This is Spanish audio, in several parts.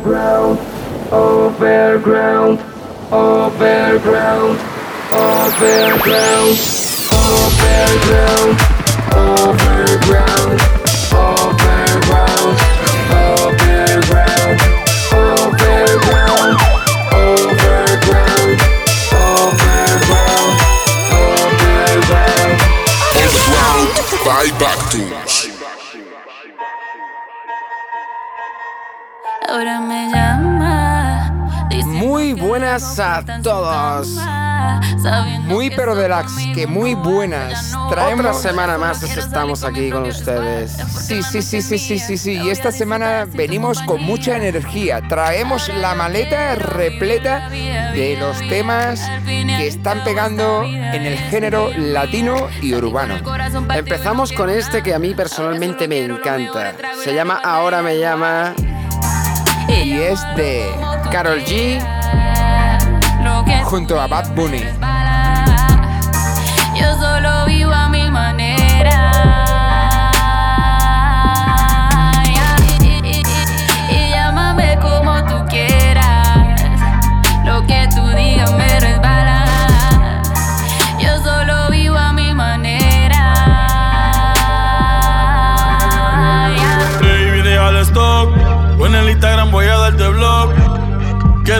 Overground, overground, overground, overground, overground, overground, overground, overground, overground, overground, overground, overground. Underground by Bactus. Buenas a todos. Muy pero deluxe, que muy buenas. Traemos Otra semana más estamos aquí con ustedes. Sí, sí, sí, sí, sí, sí, sí. Y esta semana venimos con mucha energía. Traemos la maleta repleta de los temas que están pegando en el género latino y urbano. Empezamos con este que a mí personalmente me encanta. Se llama Ahora me llama y es de Carol G junto a Bad Bunny.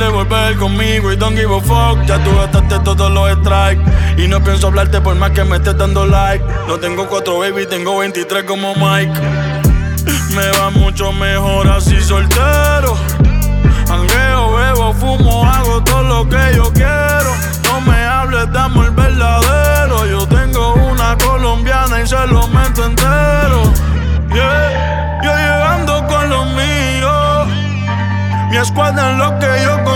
Quieres volver conmigo y don't give a fuck. Ya tú gastaste todos los strikes. Y no pienso hablarte por más que me estés dando like. No tengo cuatro baby, tengo 23 como Mike. Me va mucho mejor así soltero. Angueo, bebo, fumo, hago todo lo que yo quiero. No me hables de amor verdadero. Yo tengo una colombiana y se lo meto entero. Yeah, yo llegando con los míos. Mi escuadra en lo que yo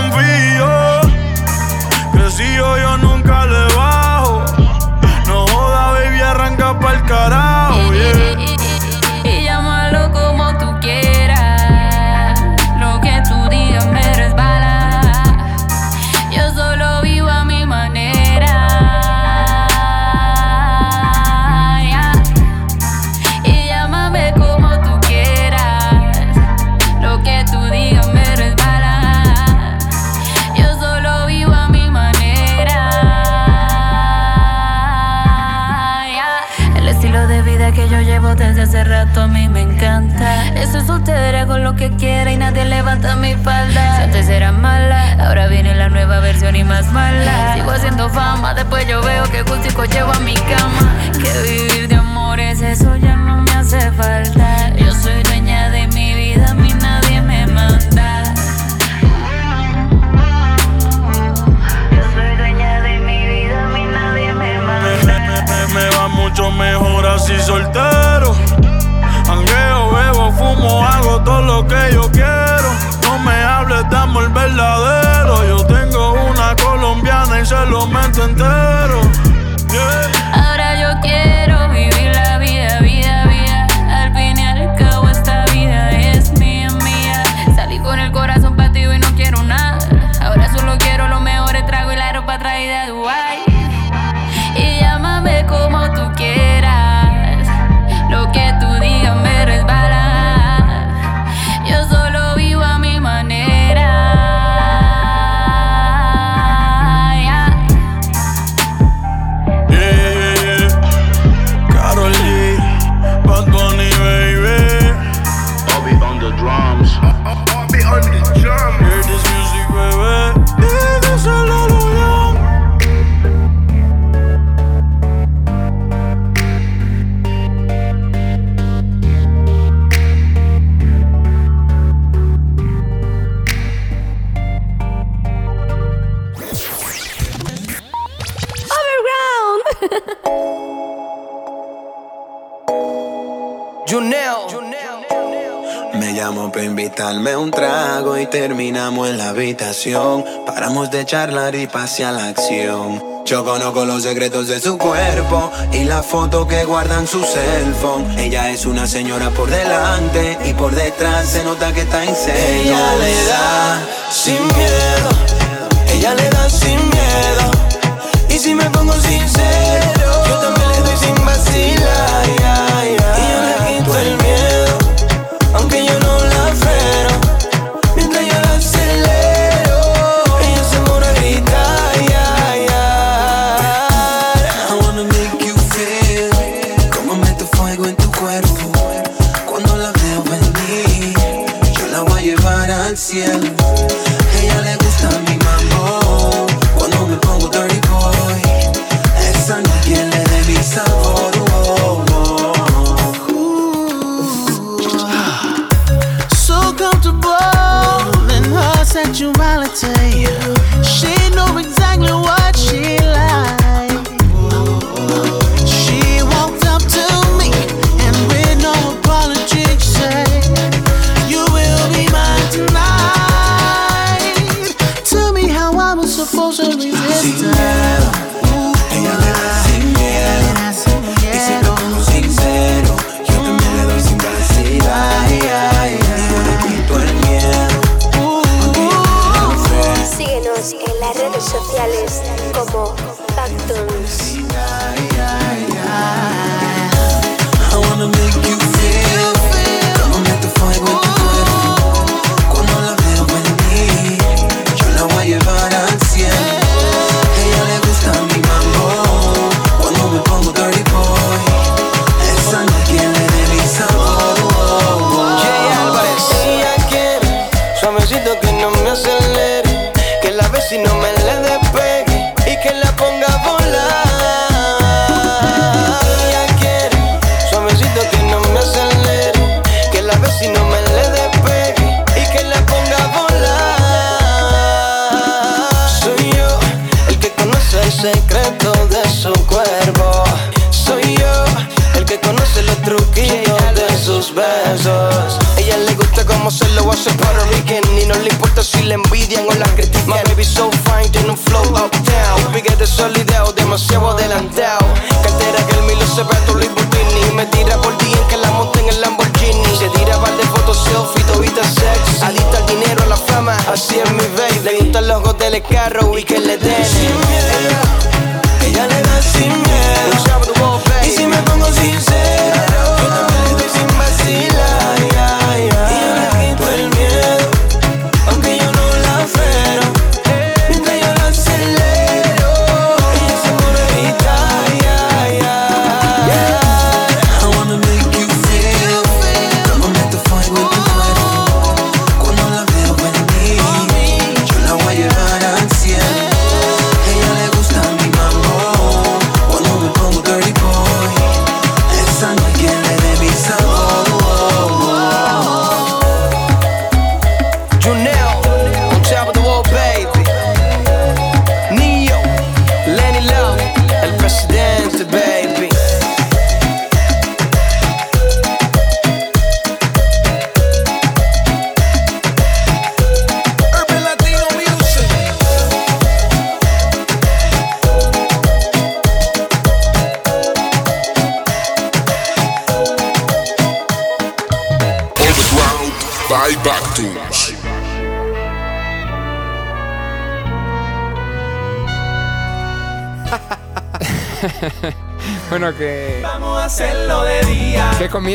ahora viene la nueva versión y más mala. Sigo haciendo fama, después yo veo que gustico llevo a mi cama. Que vivir de amores, eso ya no me hace falta. Yo soy dueña de mi vida, a mí nadie me manda. Yo soy dueña de mi vida, a mí nadie me manda. me va mucho mejor así soltero. Angueo, bebo, fumo, hago todo lo que yo quiero. De amor verdadero. Yo tengo una colombiana y se lo meto entero. Ahora yo quiero vivir la vida, vida, vida. Al fin y al cabo esta vida es mía, mía. Salí con el corazón partido y no quiero nada. Ahora solo quiero los mejores tragos y la ropa traída Paramos de charlar y pasé a la acción. Yo conozco los secretos de su cuerpo y la foto que guarda en su cell phone. Ella es una señora por delante y por detrás se nota que está en. Ella le da sin miedo, ella le da sin miedo. Y si me pongo sincero, yo también le doy sin vacilar.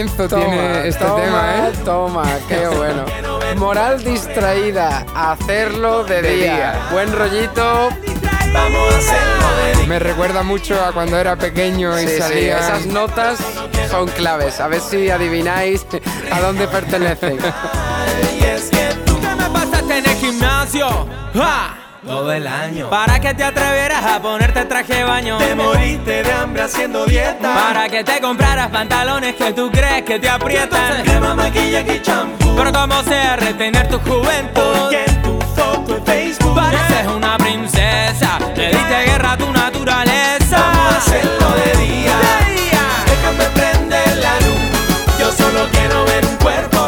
toma, tiene este tema. ¿eh? Toma, qué bueno. Moral distraída, hacerlo de día. Buen rollito. Me recuerda mucho a cuando era pequeño y salía. Esas notas son claves. A ver si adivináis a dónde pertenecen. Todo el año. Para que te a ponerte traje de baño. Te moriste de hambre haciendo dieta. Para que te compraras pantalones que tú crees que te aprietan. crema, maquillaje y champú. Pero cómo sea retener tu juventud. Porque en tu foto en Facebook pareces eh. una princesa. Le diste guerra a tu naturaleza. Vamos a hacerlo de día. De día. Déjame prender la luz. Yo solo quiero ver un cuerpo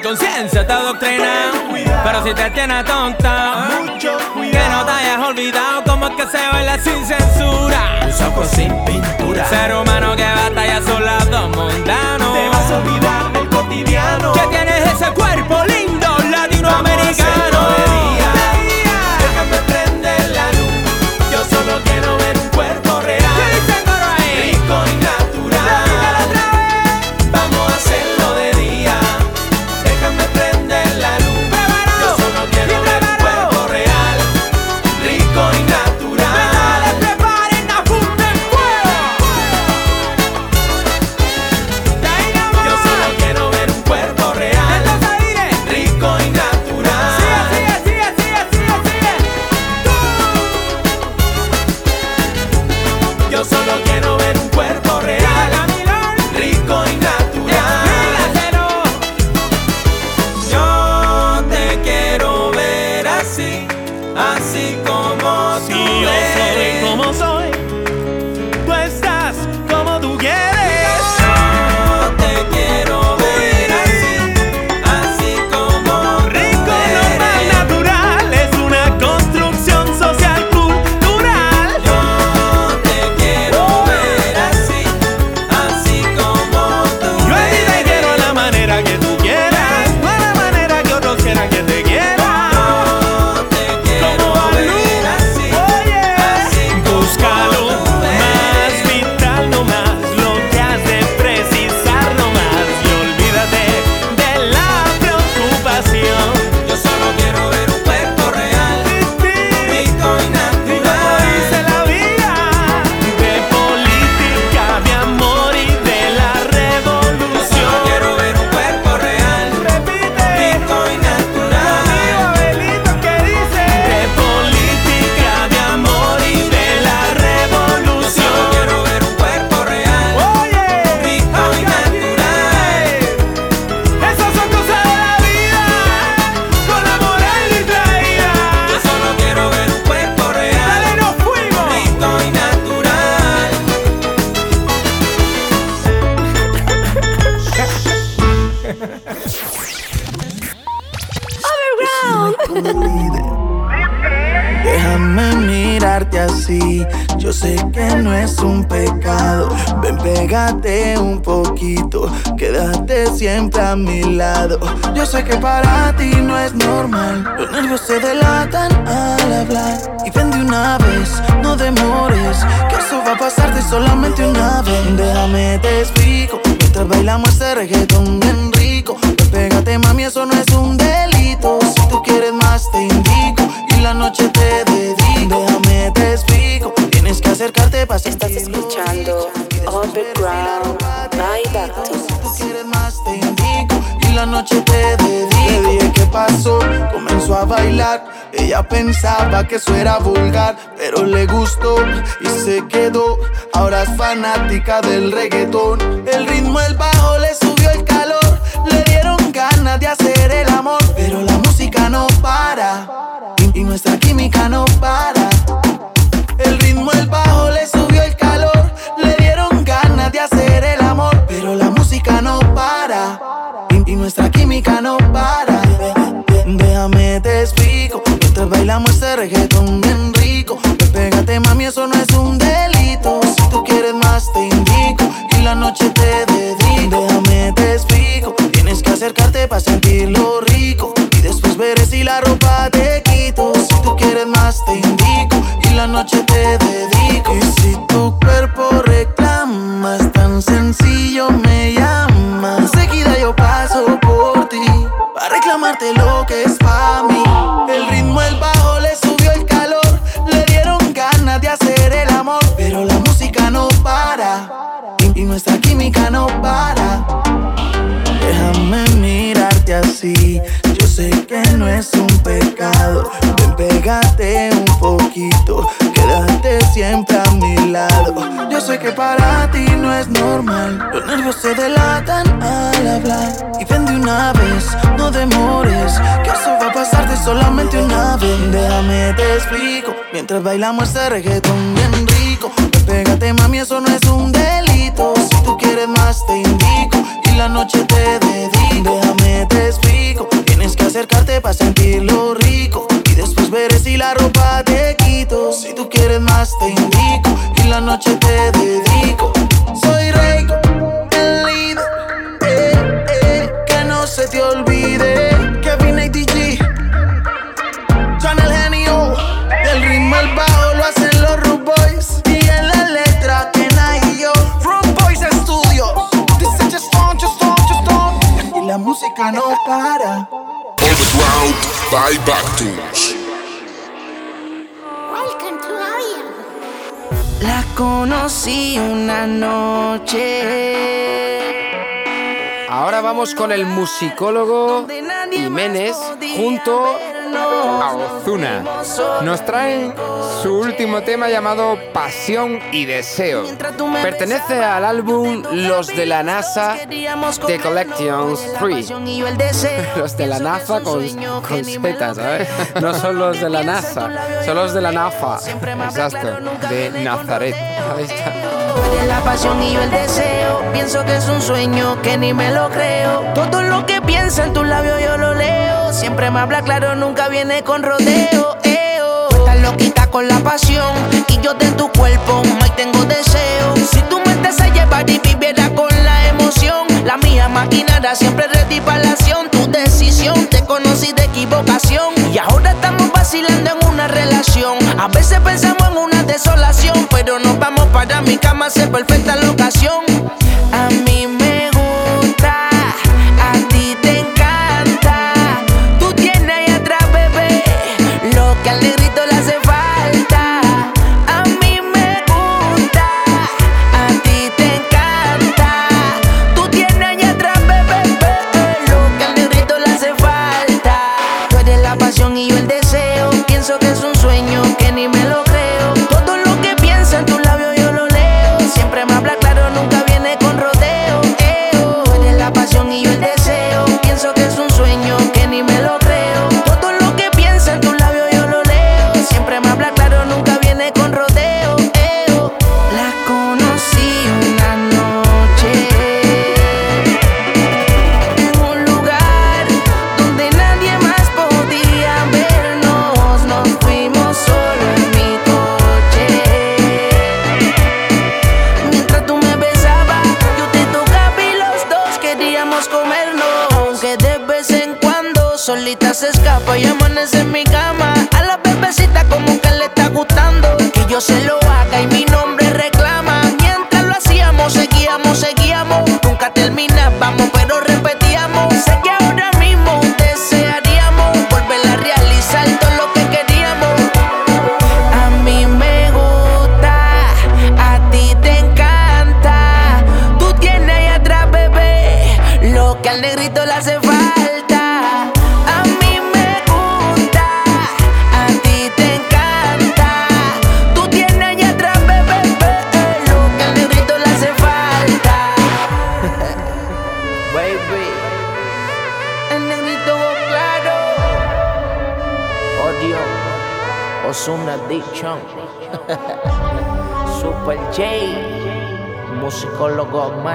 conciencia te adoctrina. Pero si te tienes tonta, Mucho que no te hayas olvidado cómo es que se baila sin censura. Tus ojos sin pintura. Ser humano que batalla su lado mundano. Te vas a olvidar del cotidiano. Que tienes ese cuerpo lindo latinoamericano. Sé que para ti no es normal. Los nervios se delatan al hablar. Y ven de una vez, no demores. Que eso va a pasarte solamente una vez. Déjame te explico. Mientras bailamos este reggaetón bien rico. Ven, pégate, mami, eso no es un delito. Si tú quieres más, te indico. Y la noche te dedico. Déjame te explico. Tienes que acercarte para Estás escuchando Underground by Bactus. Si tú quieres más, te indico. La noche te dedico. Le dije qué pasó. Comenzó a bailar. Ella pensaba que eso era vulgar, pero le gustó y se quedó. Ahora es fanática del reggaetón. El ritmo, el bajo reggaetón rico. Ven, pégate, mami, eso no es un delito. Si tú quieres más, te indico. Y la noche te dedico. Déjame te explico. Tienes que acercarte para sentirlo rico. Y después veré si la ropa te quito. Si tú quieres más, te indico. Y la noche te dedico. Y si tu cuerpo reclama, es tan sencillo, me llama. Enseguida yo paso por ti. Para reclamarte lo que es pa' mí. El ritmo, el bajo no para. Déjame mirarte así. Yo sé que no es un pecado. Ven, pégate un poquito. Quédate siempre a mi lado. Yo sé que para ti no es normal. Los nervios se delatan al hablar. Y ven de una vez, no demores. Que eso va a pasarte solamente una vez. Déjame te explico. Mientras bailamos este reggaetón bien rico. Ven, pégate, mami, eso no es un delito. Si quieres más, te indico. Y la noche te dedico. Déjame te explico. Tienes que acercarte para sentirlo rico. Y después veré si la ropa te quito. Si tú quieres más, te indico. Y la noche te dedico. Soy Rey, No para. Underground by Bactus. La conocí una noche. Ahora vamos con el musicólogo Jiménez junto a Ozuna. Nos traen su último tema llamado Pasión y Deseo. Pertenece al álbum Los de la NASA The Collections Free. Los de la NASA con, con Z, ¿sabes? No son los de la NASA, son los de la NAFA. Exacto, de Nazaret. Ahí está. la pasión y yo el deseo. Pienso que es un sueño que ni me lo creo. Todo lo que piensa en tus labios yo lo leo. Siempre me habla claro, nunca viene con rodeo. eo. Tú Estás loquita con la pasión y yo de tu cuerpo, más tengo deseo. Si tu mente se llevara y viviera con la emoción, la mía maquinara siempre ready para la acción. Tu decisión, te conocí de equivocación y ahora estamos vacilando en una relación. A veces pensamos en una desolación, pero nos vamos para mi cama, se perfecta la. A mí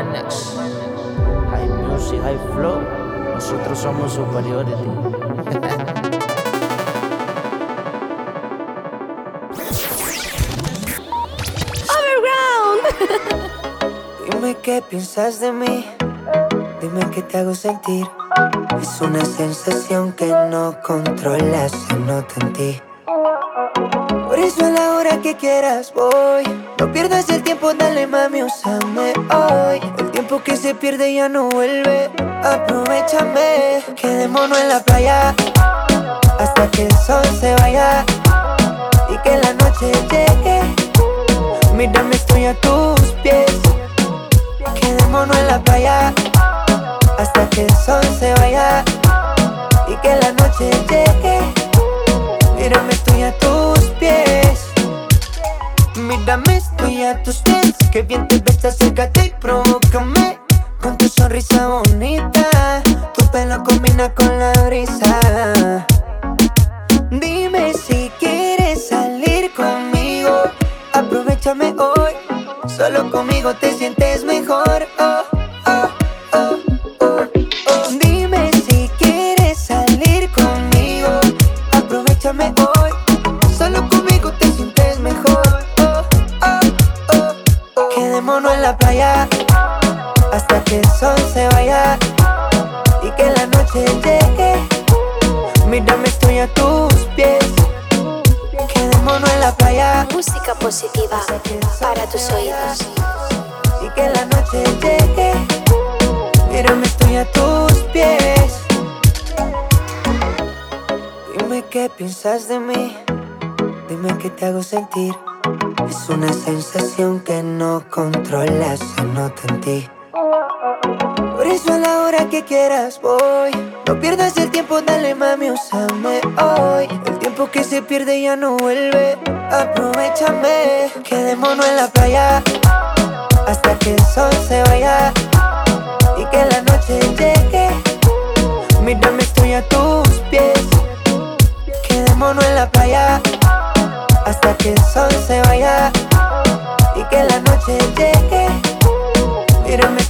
High music, high flow. Nosotros somos superiority. Dime qué piensas de mí, dime qué te hago sentir. Es una sensación que no controlas, se nota en ti. Por eso a la hora que quieras voy. No pierdas el tiempo, dale mami, úsame hoy. Tiempo que se pierde ya no vuelve. Aprovechame, quedémonos en la playa hasta que el sol se vaya y que la noche llegue. Mírame, estoy a tus pies. Quedémonos en la playa hasta que el sol se vaya y que la noche llegue. Mírame, estoy a tus. Mírame, estoy a tus pies. Que bien te ves, acércate y provócame. Con tu sonrisa bonita, tu pelo combina con la brisa. Dime si quieres salir conmigo. Aprovechame hoy. Solo conmigo te sientes mejor. Oh, Quedémonos en la playa hasta que el sol se vaya y que la noche llegue. Mírame, estoy a tus pies. Quedémonos en la playa. Música positiva para tus oídos. Y que la noche llegue. Mírame, estoy a tus pies. Dime qué piensas de mí. Dime qué te hago sentir. Es una sensación que no controlas, se nota en ti. Por eso a la hora que quieras voy. No pierdas el tiempo, dale mami, úsame hoy. El tiempo que se pierde ya no vuelve. Aprovechame, quedémonos en la playa hasta que el sol se vaya y que la noche llegue. Mírame, estoy a tus pies. Quedémonos en la playa que el sol se vaya y que la noche llegue. Mírame,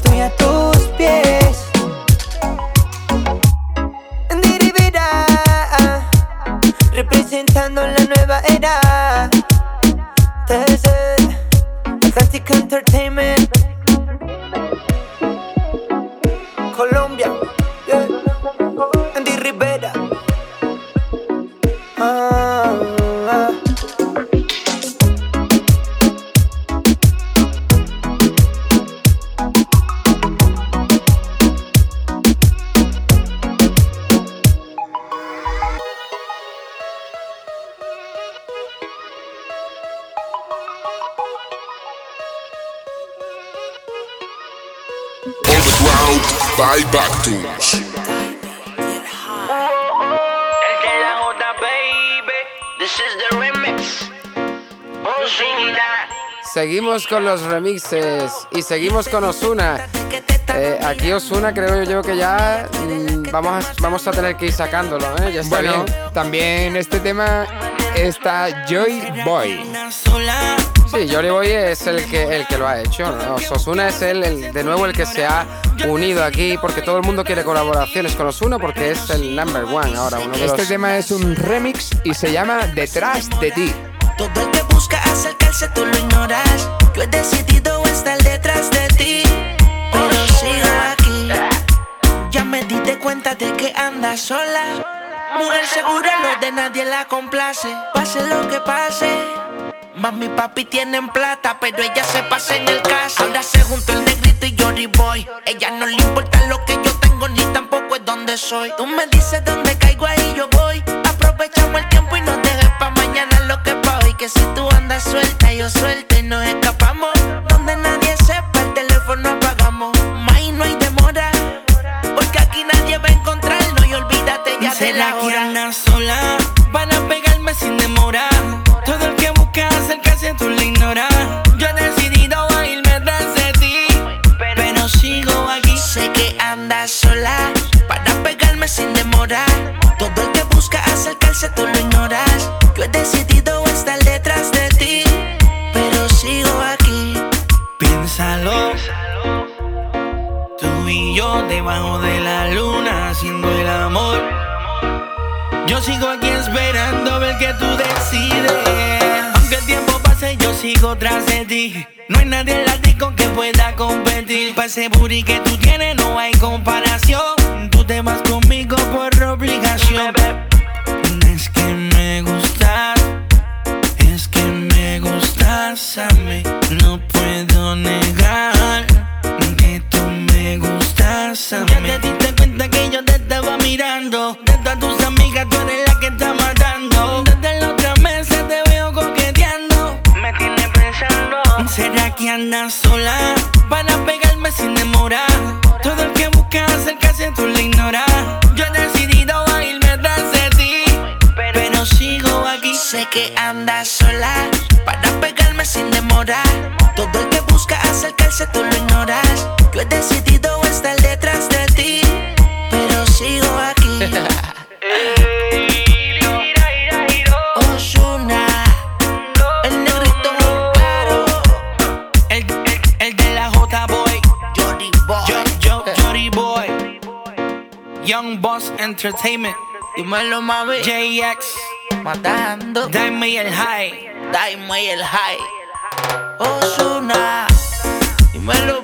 Seguimos con los remixes y seguimos con Osuna. aquí Osuna creo yo que ya mm, vamos, a, vamos a tener que ir sacándolo, ¿eh? Ya está Bueno, bien. También este tema está Joy Boy. Sí, Jory Boy es el que, el que lo ha hecho. ¿no? Osuna es el, de nuevo el que se ha unido aquí porque todo el mundo quiere colaboraciones con Osuna porque es el number one ahora. Uno de Este los... tema es un remix y se llama Detrás de ti. Todo el que busca acercarse tú lo ignoras. Yo he decidido estar detrás de ti, pero sigo aquí. Ya me di cuenta de que andas sola. Mujer segura, no de nadie la complace. Pase lo que pase. Mami y papi tienen plata, pero ella se pasa en el caso. Ahora se juntó el negrito y Jory Boy. Ella no le importa lo que yo tengo, ni tampoco es donde soy. Tú me dices dónde caigo, ahí yo voy. Aprovechamos el tiempo y no dejes pa' mañana lo que pa' hoy. Que si tú andas suelta, yo suelto y no es ese booty que tú tienes no hay comparación. Young Boss Entertainment. Dímelo, mami. JX. Matando. Dime el high. Dime el high. Osuna. Dímelo,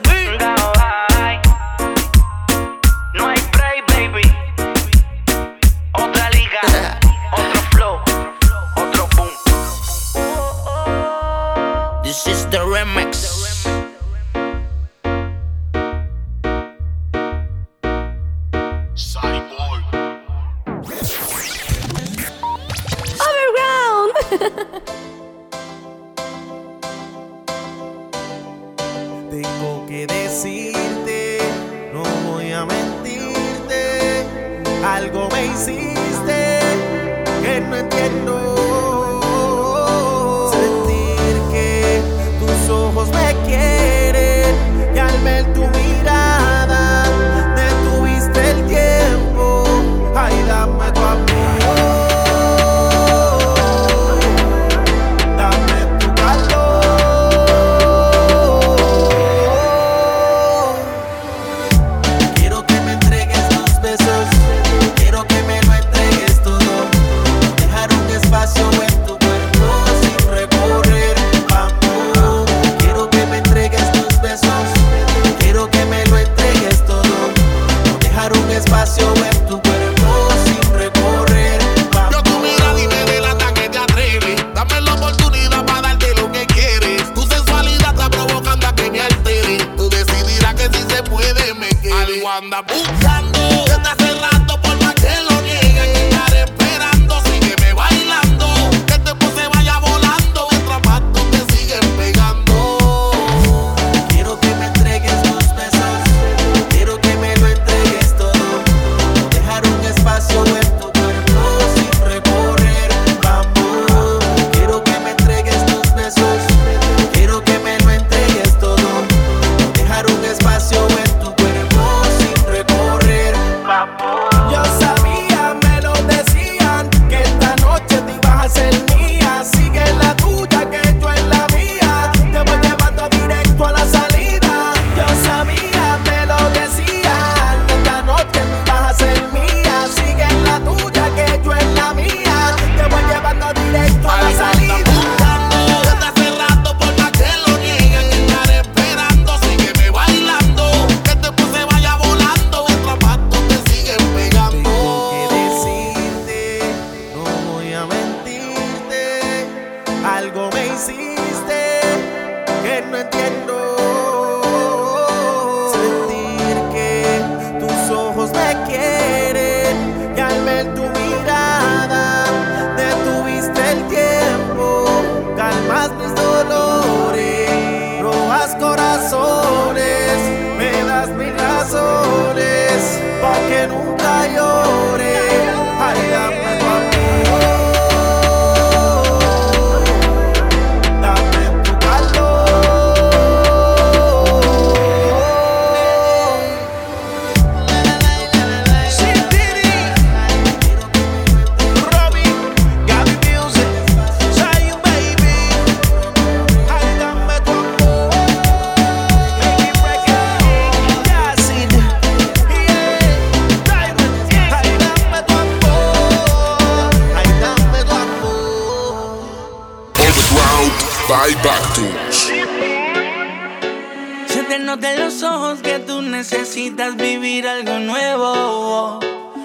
Se te nota en los ojos que tú necesitas vivir algo nuevo.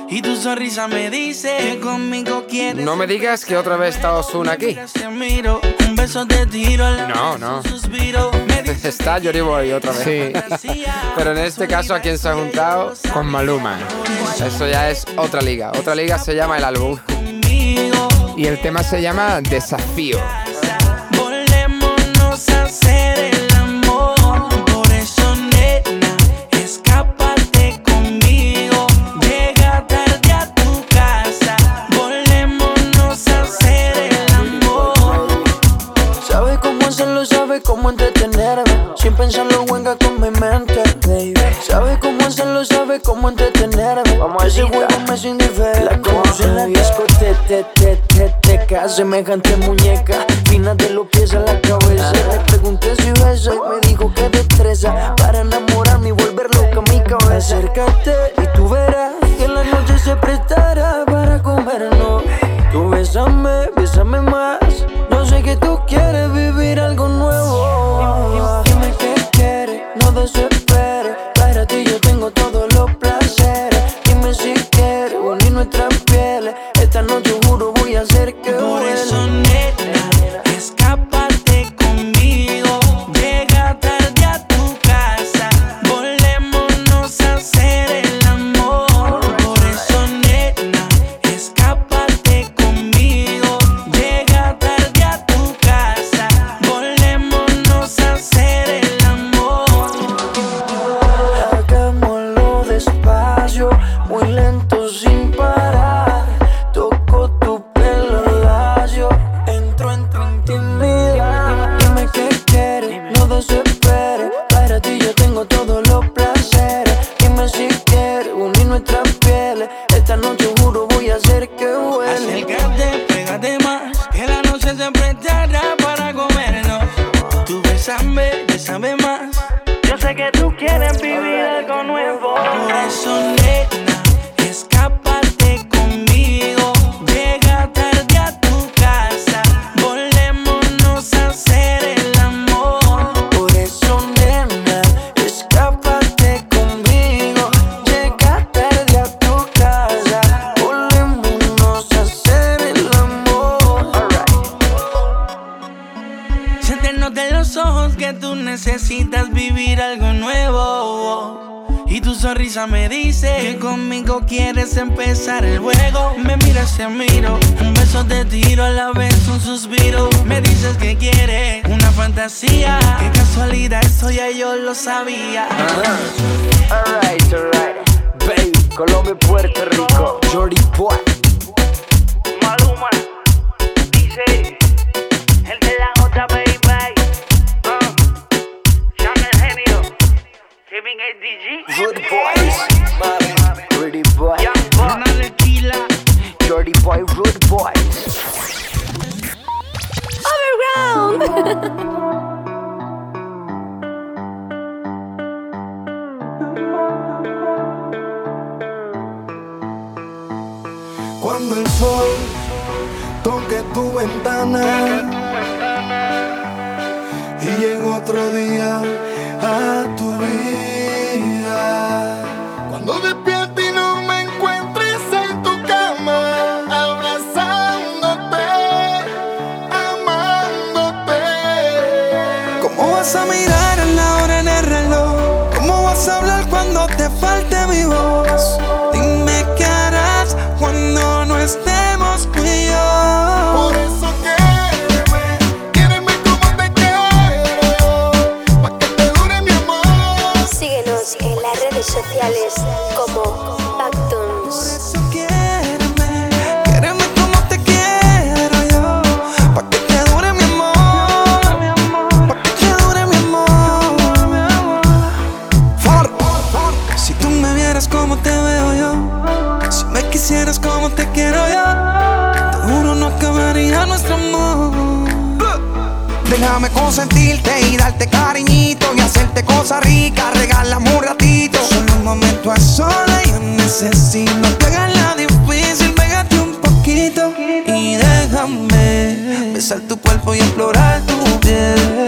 Y tu sonrisa me dice que conmigo quieres. No me digas que otra vez está Ozuna aquí. Te miro, un beso te tiro al No, no. Está Jory Boy otra vez. Sí. Pero en este caso, ¿a quién se ha juntado? Con Maluma. Eso ya es otra liga. Otra liga se llama el álbum. Y el tema se llama Desafío. Sabe cómo entretenerme. Sin pensarlo, venga con mi mente, baby. Sabe cómo hacerlo, sabe cómo entretenerme. Vamos a Ese juego me es indiferente. La conocí en la discoteca, te, te, te, te, te, semejante muñeca. Fina de los pies a la cabeza. Le pregunté si besa y me dijo que destreza. Para enamorarme y volver loca mi cabeza. Acércate y tú verás que la noche se prestará para comernos. Tú bésame, bésame más. Que tú quieres vivir algo nuevo. Dime qué quieres, no desesperes. Para ti yo tengo todos los placeres. Dime si quieres unir nuestras pieles. Esta noche Cuando el sol toque tu ventana y llegue otro día a tu vida. Cuando despierte y no me encuentres en tu cama, abrazándote, amándote. ¿Cómo vas a mirar consentirte y darte cariñito y hacerte cosas ricas, regalame un ratito. Solo un momento a sola yo necesito la difícil, pégate un poquito y déjame besar tu cuerpo y explorar tu piel.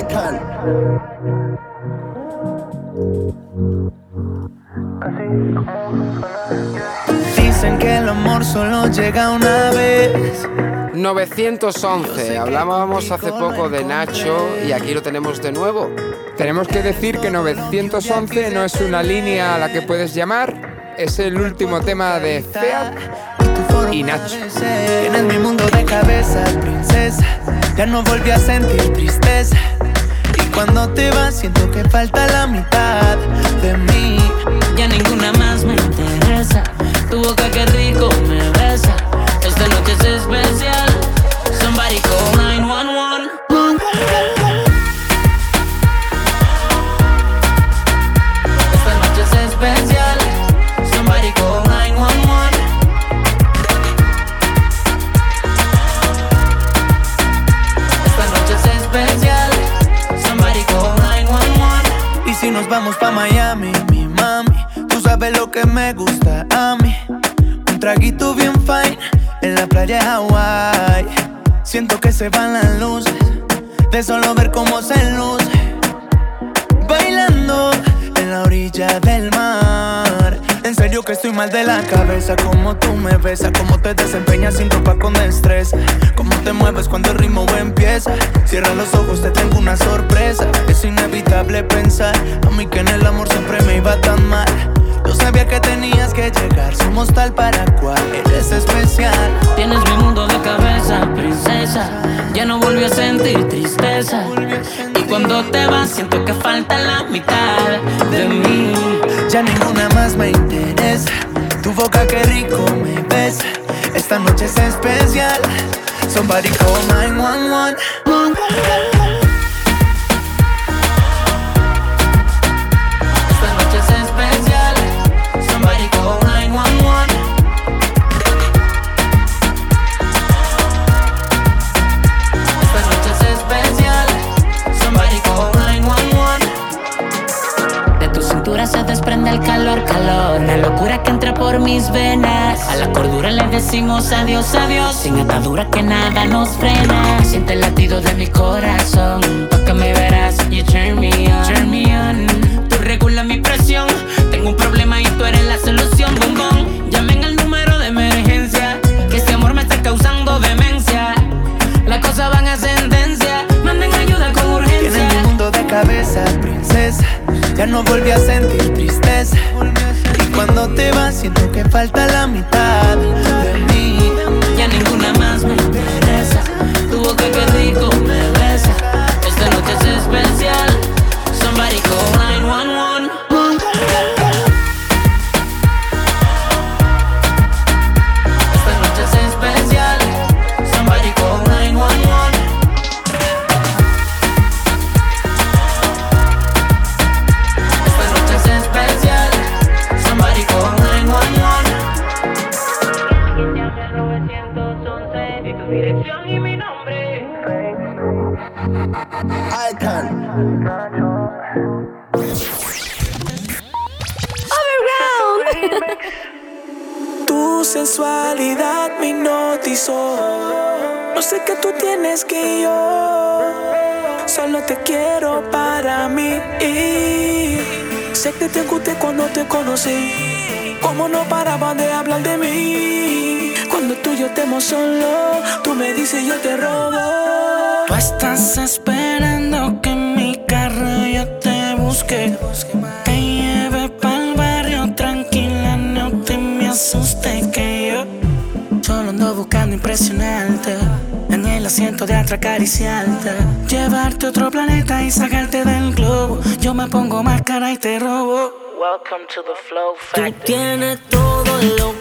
Icon. Dicen que el amor solo llega una vez. 911, hablábamos hace poco de Nacho y aquí lo tenemos de nuevo. Tenemos que decir que 911 no es una línea a la que puedes llamar, es el último tema de Feat y Nacho. Tienes mi mundo de cabeza, princesa. Ya no volví a sentir tristeza. Y cuando te vas, siento que falta la mitad de mí. Ya ninguna más me interesa. Tu boca que rico me besa. Esta noche es especial. Somebody call 911. Cabeza. Como tú me besas, como te desempeñas sin ropa con destreza. Cómo te mueves cuando el ritmo empieza. Cierra los ojos, te tengo una sorpresa. Es inevitable pensar a mí que en el amor siempre me iba tan mal. Yo sabía que tenías que llegar, somos tal para cual, eres especial. Tienes mi mundo de cabeza, princesa. Ya no volví a sentir tristeza. Y cuando te vas, siento que falta la mitad de mí. Ya ninguna más me interesa. Boca que rico me besa. Esta noche es especial. Somebody call 911. Esta noche es especial. Somebody call 911. Esta noche es especial. Somebody call 911. De tu cintura se desprende el calor, calor. La locura mis venas. A la cordura le decimos adiós, adiós. Sin atadura que nada nos frena. Siente el latido de mi corazón. Toca me verás, you turn me on. Turn me on. Tú regulas mi presión. Tengo un problema y tú eres la solución, bombón. Llamen al número de emergencia. Que este amor me está causando demencia. Las cosas van a sentencia. Manden ayuda con urgencia. Tienes un mundo de cabeza, princesa. Ya no volví a sentir falta la mitad conocí. Como no paraban de hablar de mí. Cuando tú y yo estemos solo, tú me dices yo te robo. Tú estás esperando que en mi carro yo te busque. Te lleve pa'l barrio tranquila, no te me asuste que yo solo ando buscando impresionarte. El asiento de atrás acariciarte. Llevarte a otro planeta y sacarte del globo. Yo me pongo máscara y te robo. Welcome to the Flow Tú tienes todo lo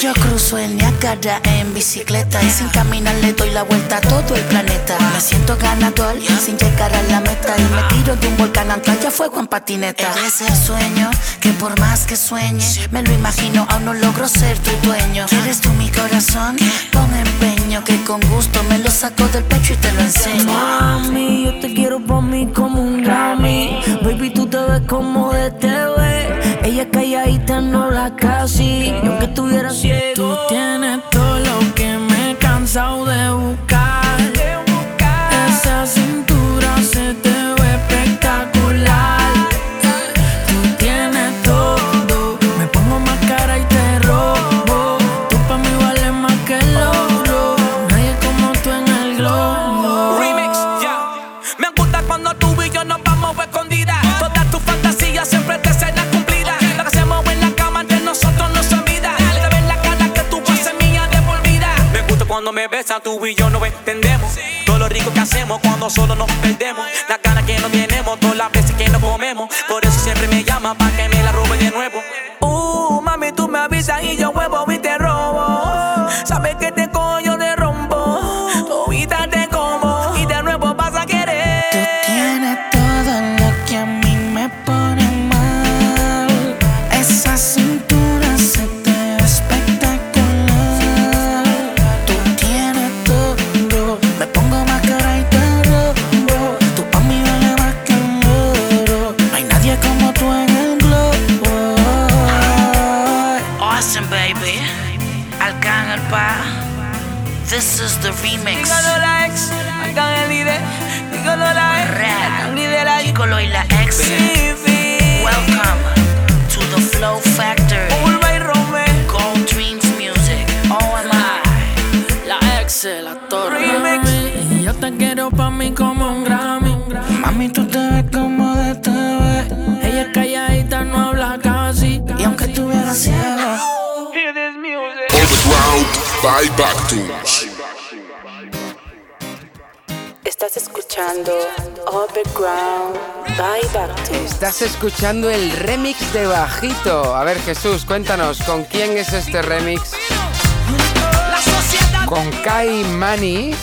Yo cruzo el Niágara en bicicleta y sin caminar le doy la vuelta a todo el planeta. Me siento ganador sin llegar a la meta y me tiro de un volcán a fuego en patineta. Es el sueño que por más que sueñe me lo imagino aún no logro ser tu dueño. ¿Quieres tú mi corazón? Con empeño que con gusto me lo saco del pecho y te lo enseño. Mami, yo te quiero por mí como un Grammy. Baby, tú te ves como de TV. Ella calladita, no habla casi. Y aunque estuviera ciego, tú tienes todo lo que me he cansado de buscar. Me besas, tú y yo nos entendemos. Todo lo rico que hacemos cuando solo nos perdemos. Las ganas que no tenemos, todas las veces que nos comemos. Por eso siempre me llama para que me la robe de nuevo. Uh, mami, tú me avisas y yo huevo y te. This is the remix. Dígalo la ex, Arcángel líder. Dígalo la ex, Arcángel líder ahí. Gigolo y la ex. Welcome to the Flow Factory. Ulva y Rome. Gold Dreams Music. OMI. La ex, la torre. Mami, yo te quiero pa' mí como un Grammy. Mami, tú te ves como de TV. Ella es calladita, no habla casi. Y aunque estuviera ciega. Underground by Backtunes. Estás escuchando Overground by Bactus. Estás escuchando el remix de Bajito. A ver, Jesús, cuéntanos, ¿con quién es este remix? Con Kai Mani,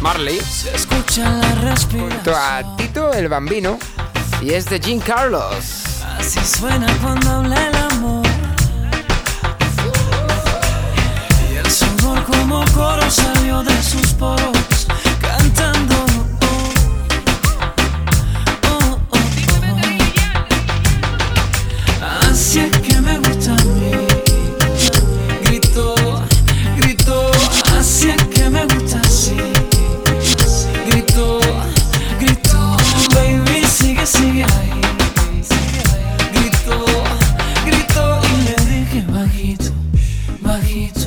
Marley, Escucha la junto a Tito el Bambino, y es de Jean Carlos. Así suena cuando habla el amor. Y el sudor como coro salió de sus poros, cantando. dice que me gusta a mí. Grito, grito, así es que me gusta así. Grito, grito, baby, sigue, sigue ahí. Grito, grito y le dije bajito, bajito,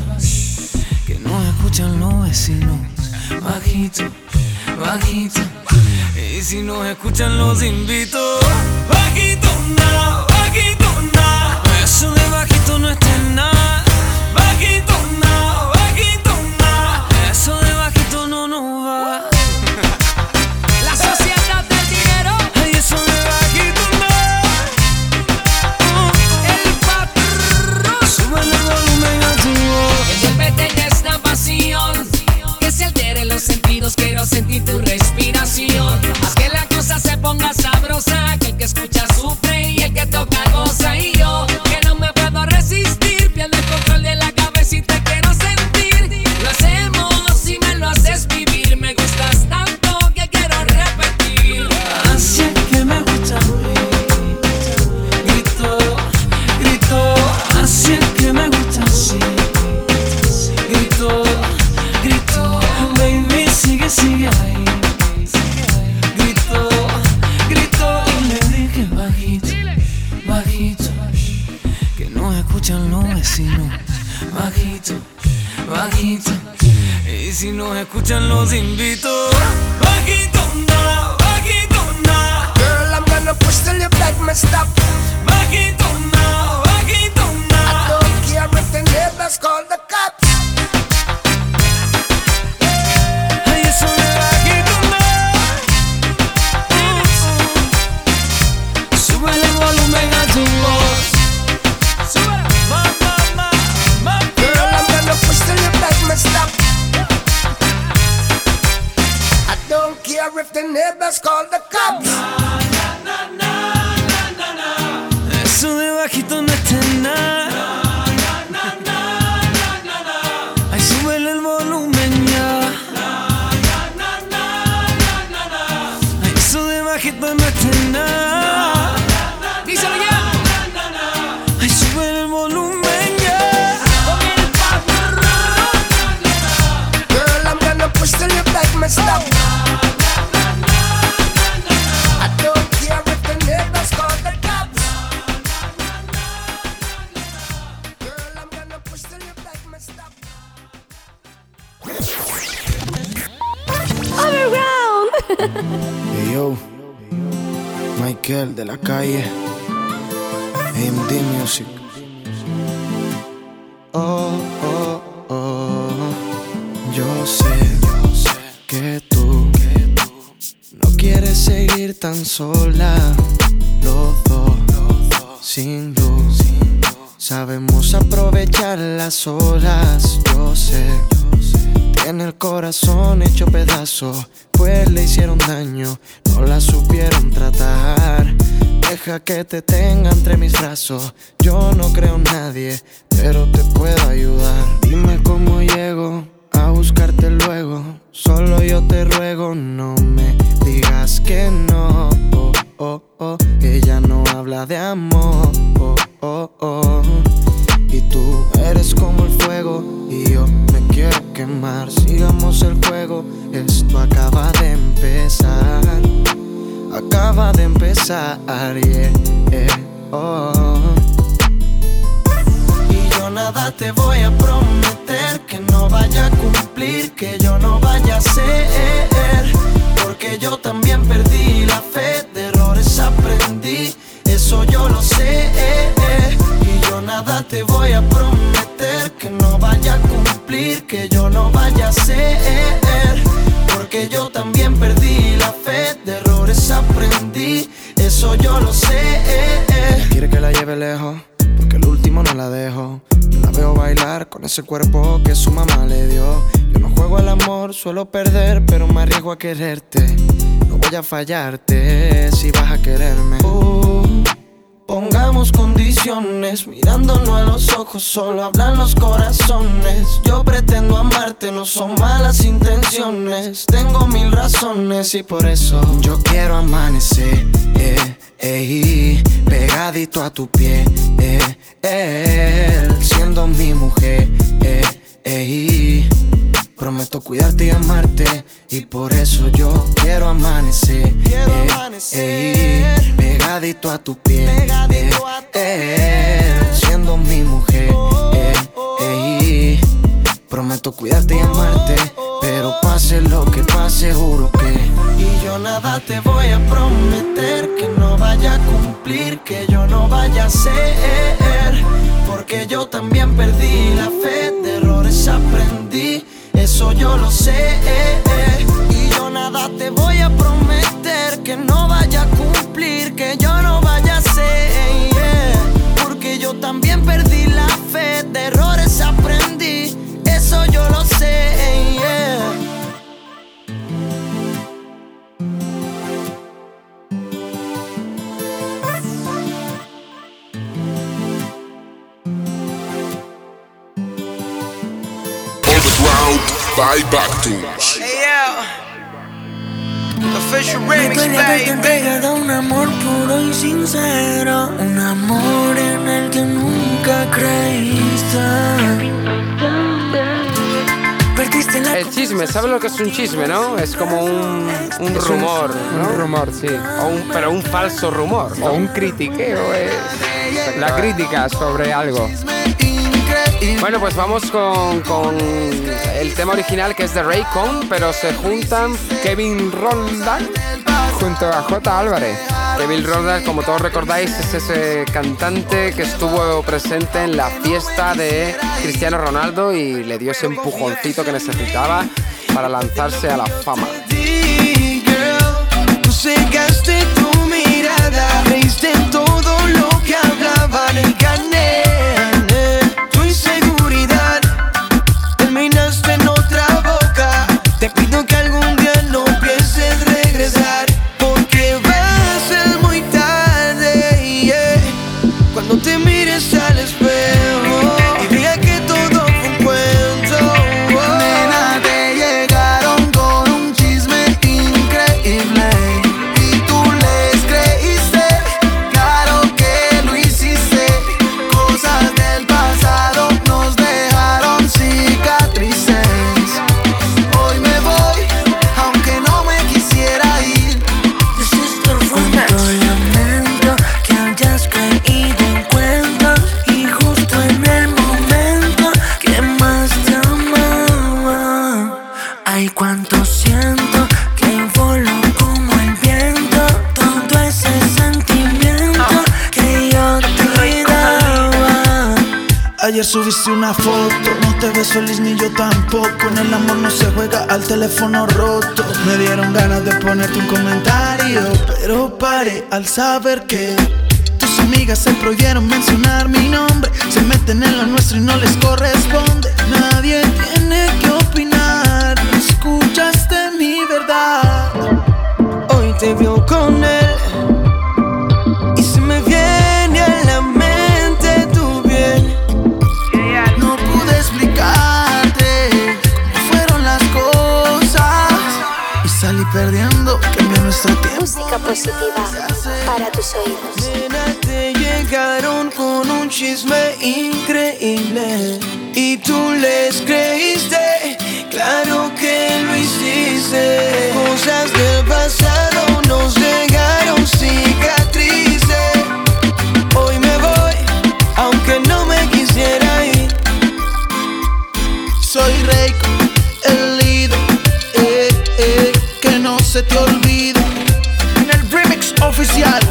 que no escuchan los vecinos. Bajito, bajito, y si nos escuchan los invito. Bajito, nada bajito De la calle, AMD Music. Oh, oh, oh, yo sé que tú no quieres seguir tan sola, los dos sin luz. Sabemos aprovechar las olas, yo sé. Tiene el corazón hecho pedazo, pues le hicieron daño, Que te tenga entre mis brazos, yo no creo en nadie, pero te puedo ayudar. Dime cómo llego a buscarte luego, solo yo te ruego, no me digas que no. Oh, oh, oh. Ella no habla de amor. Oh, oh, oh. Y tú eres como el fuego y yo me quiero quemar. Sigamos el juego, esto acaba de empezar. Acaba de empezar, yeah, oh. Y yo nada te voy a prometer que no vaya a cumplir, que yo no vaya a ser. Porque yo también perdí la fe, de errores aprendí, eso yo lo sé. Y yo nada te voy a prometer que no vaya a cumplir, que yo no vaya a ser. Porque yo también perdí la fe, de errores aprendí, eso yo lo sé. Quiere que la lleve lejos, porque el último no la dejo. Yo la veo bailar con ese cuerpo que su mamá le dio. Yo no juego al amor, suelo perder, pero me arriesgo a quererte. No voy a fallarte si vas a quererme. Uh, Pongamos condiciones, mirándonos a los ojos, solo hablan los corazones. Yo pretendo amarte, no son malas intenciones. Tengo mil razones y por eso yo quiero amanecer, eh, eh, pegadito a tu pie, eh, eh, siendo mi mujer, eh, eh, Prometo cuidarte y amarte y por eso yo quiero amanecer, eh, eh, pegadito a tu piel, eh, eh, siendo mi mujer, eh, prometo cuidarte y amarte pase lo que pase, juro que. Y yo nada te voy a prometer que no vaya a cumplir, que yo no vaya a ser. Porque yo también perdí la fe, de errores aprendí, eso yo lo sé. Y yo nada te voy a prometer que no vaya a cumplir, que yo no vaya a ser. Porque yo también perdí la fe, de errores aprendí, eso yo lo sé. Underground by Bactus. Hey Me entregado un amor puro y sincero Un amor en el que nunca creíste El chisme, ¿sabes lo que es un chisme, no? Es como un, un rumor, ¿no? Un rumor, sí. O un- pero un falso rumor. ¿no? O un critiqueo es la crítica sobre algo. Bueno, pues vamos con, con el tema original que es de Raycon, pero se juntan Kevin Roldán junto a J. Álvarez. Kevin Roldán, como todos recordáis, es ese cantante que estuvo presente en la fiesta de Cristiano Ronaldo y le dio ese empujoncito que necesitaba para lanzarse a la fama. Tu mirada, todo lo que hablaban subiste una foto, no te ves feliz ni yo tampoco. En el amor no se juega al teléfono roto. Me dieron ganas de ponerte un comentario, pero paré al saber que tus amigas se prohibieron mencionar mi nombre. Se meten en lo nuestro y no les corresponde. Nadie tiene que positiva para tus oídos. Te llegaron con un chisme increíble y tú les creíste, claro que lo hiciste. Cosas del pasado nos dejaron cicatrices. Hoy me voy, aunque no me quisiera ir. Soy Reiko, oficial,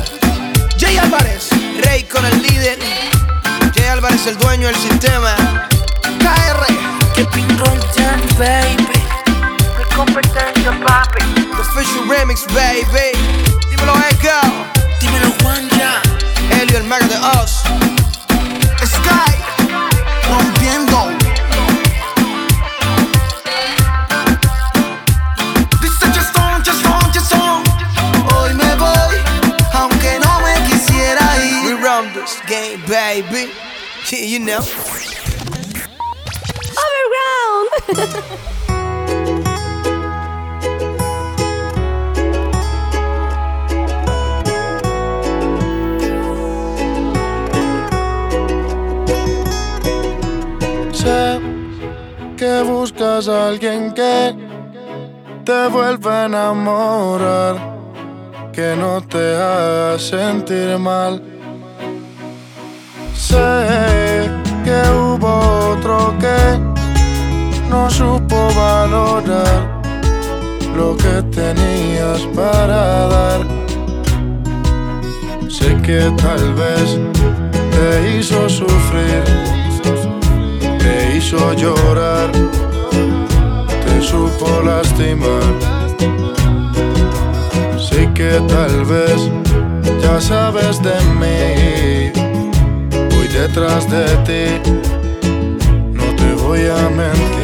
Jay Álvarez, Rey con el líder, Jay Álvarez el dueño del sistema. KR, Que pinrol ya, baby Mi competencia, papi The official remix, baby. Dímelo, Echo. Dímelo, Juan, ya Helio, el mago de Oz. Sky, rompiendo. Baby. Yeah, you know. Overground. Sé que buscas a alguien que te vuelva a enamorar, que no te haga sentir mal. Que tenías para dar. Sé que tal vez te hizo sufrir, te hizo llorar, te supo lastimar. Sé que tal vez ya sabes de mí, voy detrás de ti, no te voy a mentir.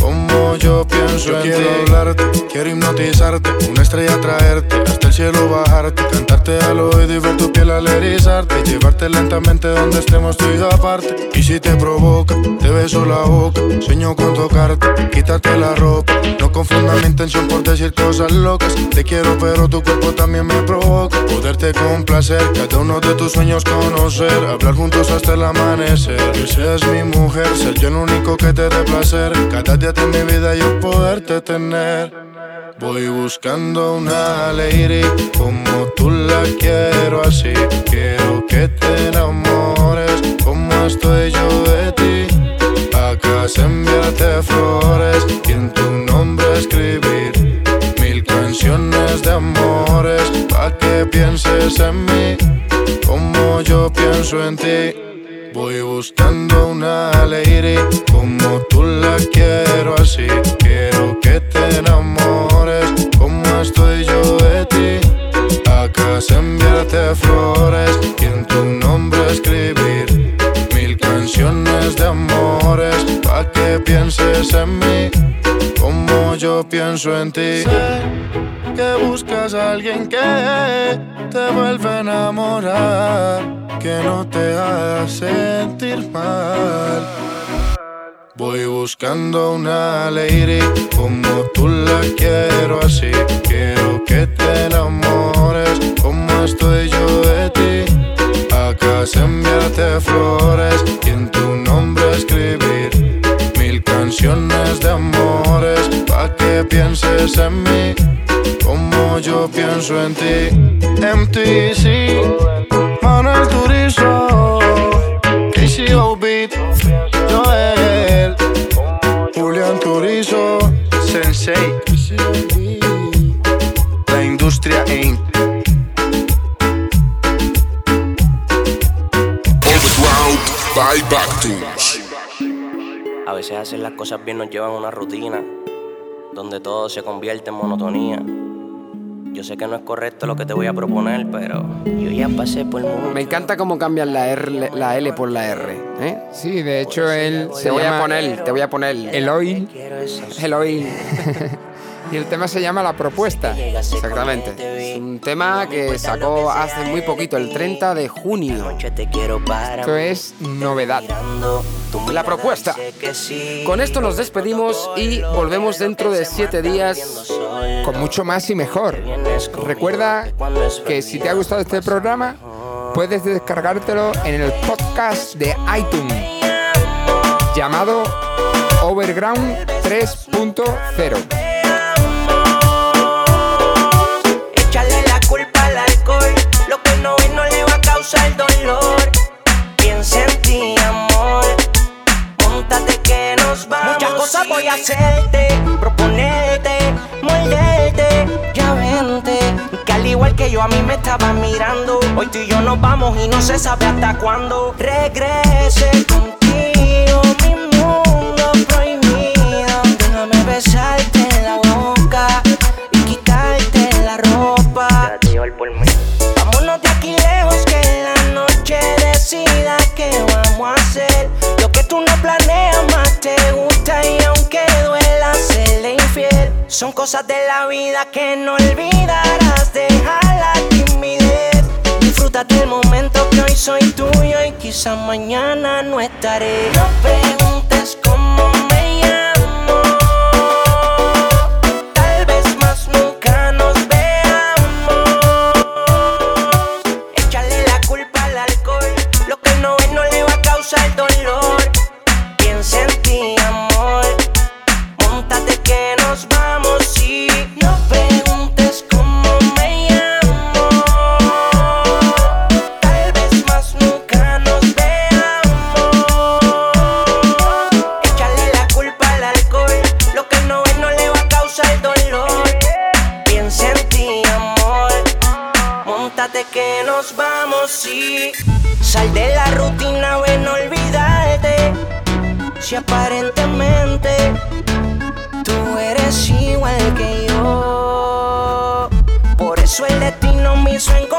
como yo pienso en quiero hablarte, quiero hipnotizarte, una estrella traerte, hasta el cielo bajarte, cantarte al oído y ver tu piel al erizarte, llevarte lentamente donde estemos tú y yo aparte. Y si te provoca, te beso la boca, sueño con tocarte, quitarte la ropa. No confunda mi intención por decir cosas locas. Te quiero, pero tu cuerpo también me provoca. Poderte complacer, cada uno de tus sueños conocer, hablar juntos hasta el amanecer. Que seas mi mujer, ser yo el único que te dé placer. Cada día de mi vida yo poderte tener. Voy buscando una lady como tú la quiero así. Quiero que te enamores como estoy yo de ti. Acá enviarte flores y en tu nombre escribir mil canciones de amores pa' que pienses en mí como yo pienso en ti. Voy buscando una lady como tú en ti. Sé que buscas a alguien que te vuelva a enamorar, que no te haga sentir mal. Voy buscando una lady como tú la quiero así. Quiero que te enamores como estoy yo de ti. Acá enviarte flores y en tu canciones de amores pa' que pienses en mí como yo pienso en ti. MTC, Manuel Turizo, KCO Beat, Joel, Julián Turizo, Sensei, la industria Inc. Overground by Bactus. Veces hacer las cosas bien nos llevan a una rutina donde todo se convierte en monotonía. Yo sé que no es correcto lo que te voy a proponer, pero yo ya pasé por mundo. Me encanta cómo cambian la, R, la L por la R. ¿eh? Sí, de hecho él Te se voy a poner, te voy a poner. Eloy. Eloy. y el tema se llama La Propuesta. Exactamente. Es un tema que sacó hace muy poquito, el 30 de junio. Esto es novedad. La propuesta. Con esto nos despedimos y volvemos dentro de siete días con mucho más y mejor. Recuerda que si te ha gustado este programa, puedes descargártelo en el podcast de iTunes llamado Overground 3.0. causar dolor. Piensa en ti, amor. Móntate que nos vamos. Muchas cosas voy a hacerte, proponerte, morderte. Ya vente, que al igual que yo a mí me estaban mirando. Hoy tú y yo nos vamos y no se sabe hasta cuándo. Regrese contigo, cosas de la vida que no olvidarás. Deja la timidez. Disfrútate el momento que hoy soy tuyo y quizá mañana no estaré. No preguntes cómo me llamo. Sal de la rutina, ven, olvidarte. Si aparentemente tú eres igual que yo. Por eso el destino me hizo encontrar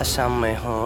pasan mejor.